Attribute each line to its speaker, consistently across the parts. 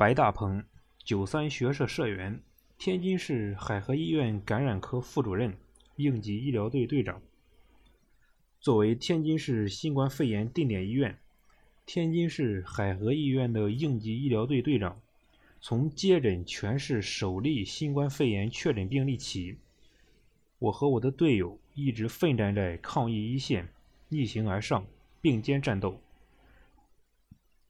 Speaker 1: 白大鹏，九三学社社员，天津市海河医院感染科副主任，应急医疗队队长。作为天津市新冠肺炎定点医院、天津市海河医院的应急医疗队队长，从接诊全市首例新冠肺炎确诊病例起，我和我的队友一直奋战在抗疫一线，逆行而上，并肩战斗。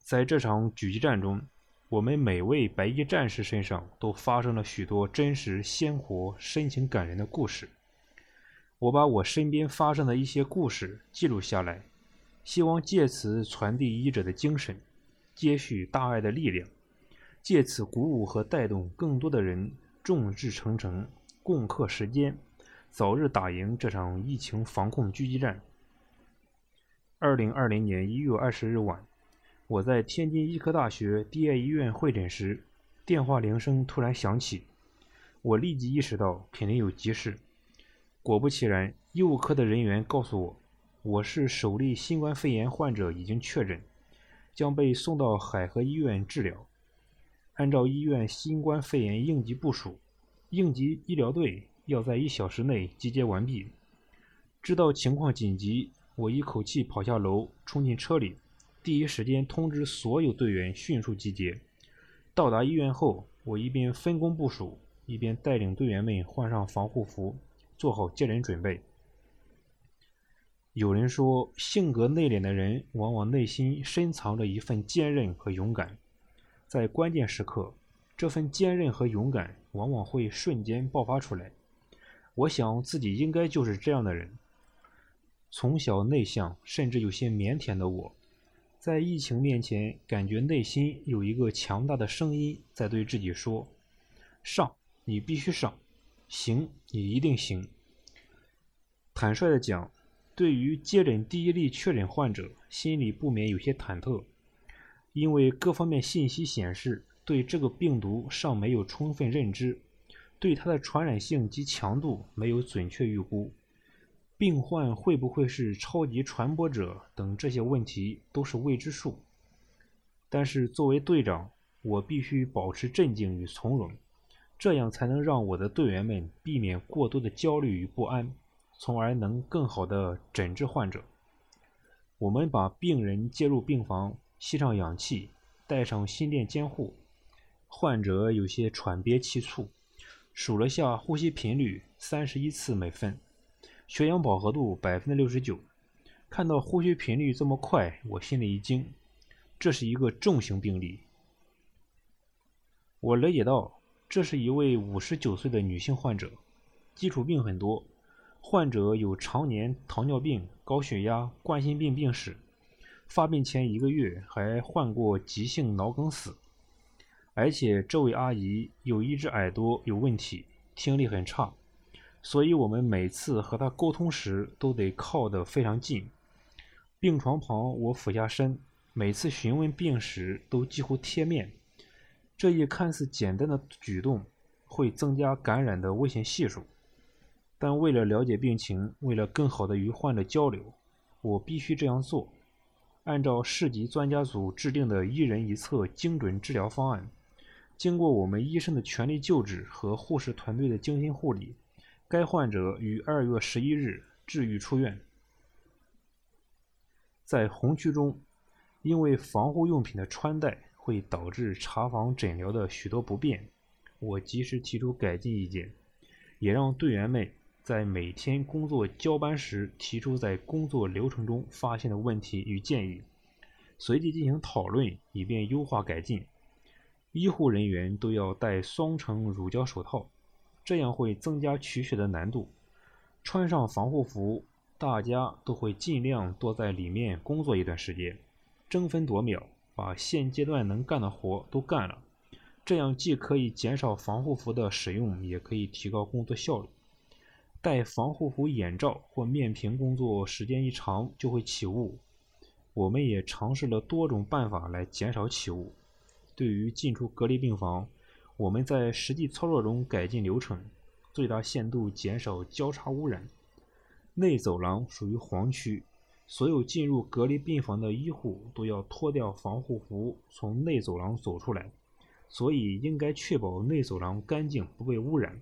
Speaker 1: 在这场狙击战中，我们每位白衣战士身上都发生了许多真实、鲜活、深情感人的故事。我把我身边发生的一些故事记录下来，希望借此传递医者的精神，接续大爱的力量，借此鼓舞和带动更多的人众志成城，共克时艰，早日打赢这场疫情防控狙击战。二零二零年一月二十日晚。我在天津医科大学第二医院会诊时，电话铃声突然响起，我立即意识到肯定有急事。果不其然，医务科的人员告诉我，我是首例新冠肺炎患者已经确诊，将被送到海河医院治疗。按照医院新冠肺炎应急部署，应急医疗队要在一小时内集结完毕。知道情况紧急，我一口气跑下楼，冲进车里。第一时间通知所有队员迅速集结。到达医院后，我一边分工部署，一边带领队员们换上防护服，做好接人准备。有人说，性格内敛的人往往内心深藏着一份坚韧和勇敢，在关键时刻，这份坚韧和勇敢往往会瞬间爆发出来。我想自己应该就是这样的人。从小内向，甚至有些腼腆的我。在疫情面前，感觉内心有一个强大的声音在对自己说：“上，你必须上；行，你一定行。”坦率的讲，对于接诊第一例确诊患者，心里不免有些忐忑，因为各方面信息显示，对这个病毒尚没有充分认知，对它的传染性及强度没有准确预估。病患会不会是超级传播者等这些问题都是未知数。但是作为队长，我必须保持镇静与从容，这样才能让我的队员们避免过多的焦虑与不安，从而能更好的诊治患者。我们把病人接入病房，吸上氧气，带上心电监护。患者有些喘憋气促，数了下呼吸频率，三十一次每分。血氧饱和度百分之六十九，看到呼吸频率这么快，我心里一惊，这是一个重型病例。我了解到，这是一位五十九岁的女性患者，基础病很多，患者有常年糖尿病、高血压、冠心病病史，发病前一个月还患过急性脑梗死，而且这位阿姨有一只耳朵有问题，听力很差。所以，我们每次和他沟通时都得靠得非常近。病床旁，我俯下身，每次询问病史都几乎贴面。这一看似简单的举动，会增加感染的危险系数。但为了了解病情，为了更好的与患者交流，我必须这样做。按照市级专家组制定的一人一策精准治疗方案，经过我们医生的全力救治和护士团队的精心护理。该患者于二月十一日治愈出院。在红区中，因为防护用品的穿戴会导致查房诊疗的许多不便，我及时提出改进意见，也让队员们在每天工作交班时提出在工作流程中发现的问题与建议，随即进行讨论，以便优化改进。医护人员都要戴双层乳胶手套。这样会增加取血的难度。穿上防护服，大家都会尽量多在里面工作一段时间，争分夺秒，把现阶段能干的活都干了。这样既可以减少防护服的使用，也可以提高工作效率。戴防护服眼罩或面屏工作时间一长就会起雾。我们也尝试了多种办法来减少起雾。对于进出隔离病房，我们在实际操作中改进流程，最大限度减少交叉污染。内走廊属于黄区，所有进入隔离病房的医护都要脱掉防护服，从内走廊走出来。所以应该确保内走廊干净不被污染。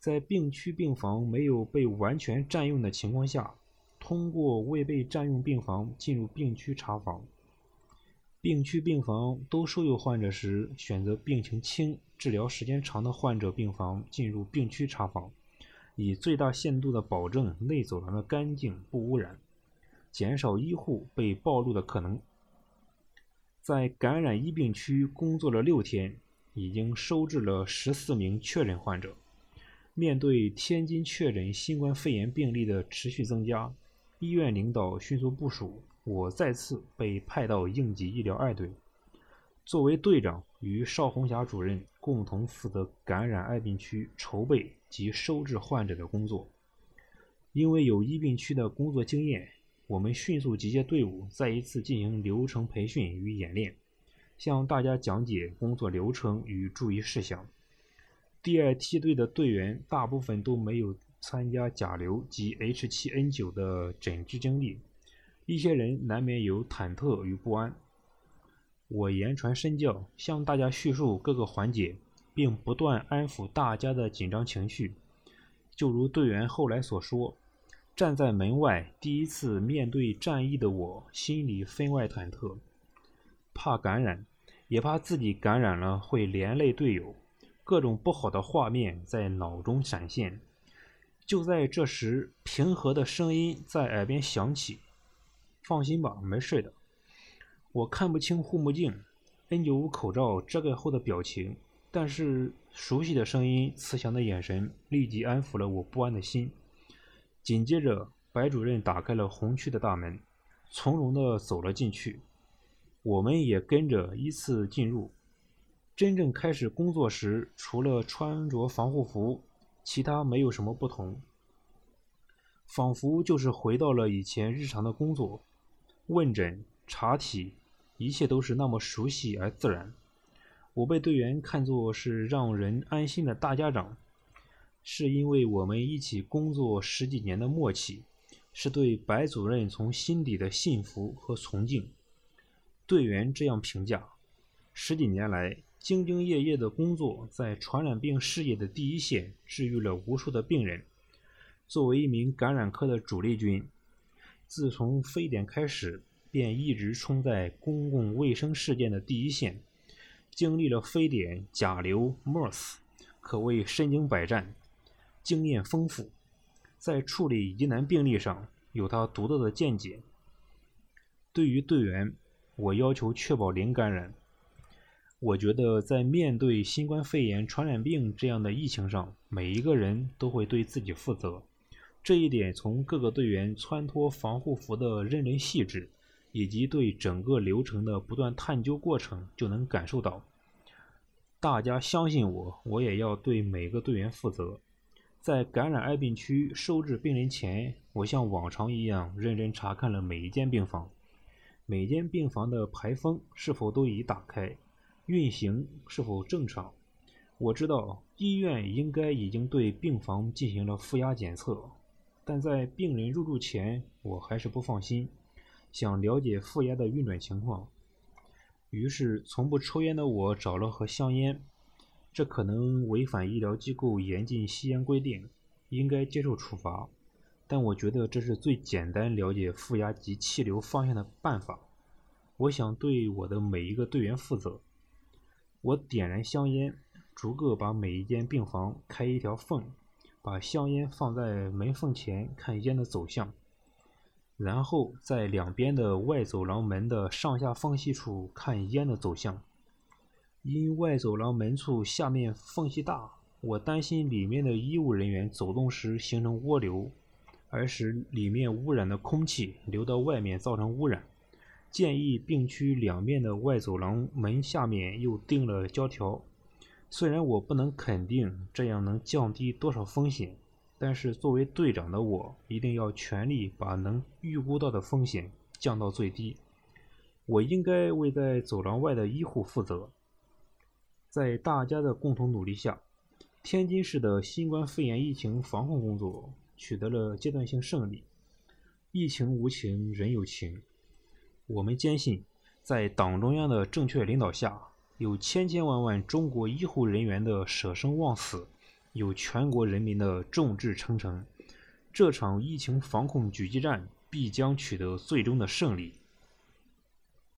Speaker 1: 在病区病房没有被完全占用的情况下，通过未被占用病房进入病区查房。病区病房都收有患者时，选择病情轻、治疗时间长的患者病房进入病区查房，以最大限度地保证内走廊的干净不污染，减少医护被暴露的可能。在感染疫病区工作了六天，已经收治了十四名确诊患者。面对天津确诊新冠肺炎病例的持续增加，医院领导迅速部署。我再次被派到应急医疗二队，作为队长，与邵红霞主任共同负责感染二病区筹备及收治患者的工作。因为有一病区的工作经验，我们迅速集结队伍，再一次进行流程培训与演练，向大家讲解工作流程与注意事项。第二梯队的队员大部分都没有参加甲流及 H7N9 的诊治经历。一些人难免有忐忑与不安。我言传身教，向大家叙述各个环节，并不断安抚大家的紧张情绪。就如队员后来所说：“站在门外，第一次面对战役的我，心里分外忐忑，怕感染，也怕自己感染了会连累队友。各种不好的画面在脑中闪现。就在这时，平和的声音在耳边响起。”放心吧，没事的。我看不清护目镜，N95 口罩遮盖后的表情，但是熟悉的声音、慈祥的眼神立即安抚了我不安的心。紧接着，白主任打开了红区的大门，从容地走了进去，我们也跟着依次进入。真正开始工作时，除了穿着防护服，其他没有什么不同，仿佛就是回到了以前日常的工作。问诊、查体，一切都是那么熟悉而自然。我被队员看作是让人安心的大家长，是因为我们一起工作十几年的默契，是对白主任从心底的信服和崇敬。队员这样评价：十几年来，兢兢业业的工作，在传染病事业的第一线，治愈了无数的病人。作为一名感染科的主力军。自从非典开始，便一直冲在公共卫生事件的第一线，经历了非典、甲流、MERS，可谓身经百战，经验丰富，在处理疑难病例上有他独到的见解。对于队员，我要求确保零感染。我觉得在面对新冠肺炎传染病这样的疫情上，每一个人都会对自己负责。这一点从各个队员穿脱防护服的认真细致，以及对整个流程的不断探究过程就能感受到。大家相信我，我也要对每个队员负责。在感染二病区收治病人前，我像往常一样认真查看了每一间病房，每间病房的排风是否都已打开，运行是否正常。我知道医院应该已经对病房进行了负压检测。但在病人入住前，我还是不放心，想了解负压的运转情况。于是，从不抽烟的我找了盒香烟，这可能违反医疗机构严禁吸烟规定，应该接受处罚。但我觉得这是最简单了解负压及气流方向的办法。我想对我的每一个队员负责。我点燃香烟，逐个把每一间病房开一条缝。把香烟放在门缝前看烟的走向，然后在两边的外走廊门的上下缝隙处看烟的走向。因外走廊门处下面缝隙大，我担心里面的医务人员走动时形成涡流，而使里面污染的空气流到外面造成污染。建议病区两面的外走廊门下面又钉了胶条。虽然我不能肯定这样能降低多少风险，但是作为队长的我一定要全力把能预估到的风险降到最低。我应该为在走廊外的医护负责。在大家的共同努力下，天津市的新冠肺炎疫情防控工作取得了阶段性胜利。疫情无情，人有情。我们坚信，在党中央的正确领导下。有千千万万中国医护人员的舍生忘死，有全国人民的众志成城。这场疫情防控狙击战必将取得最终的胜利。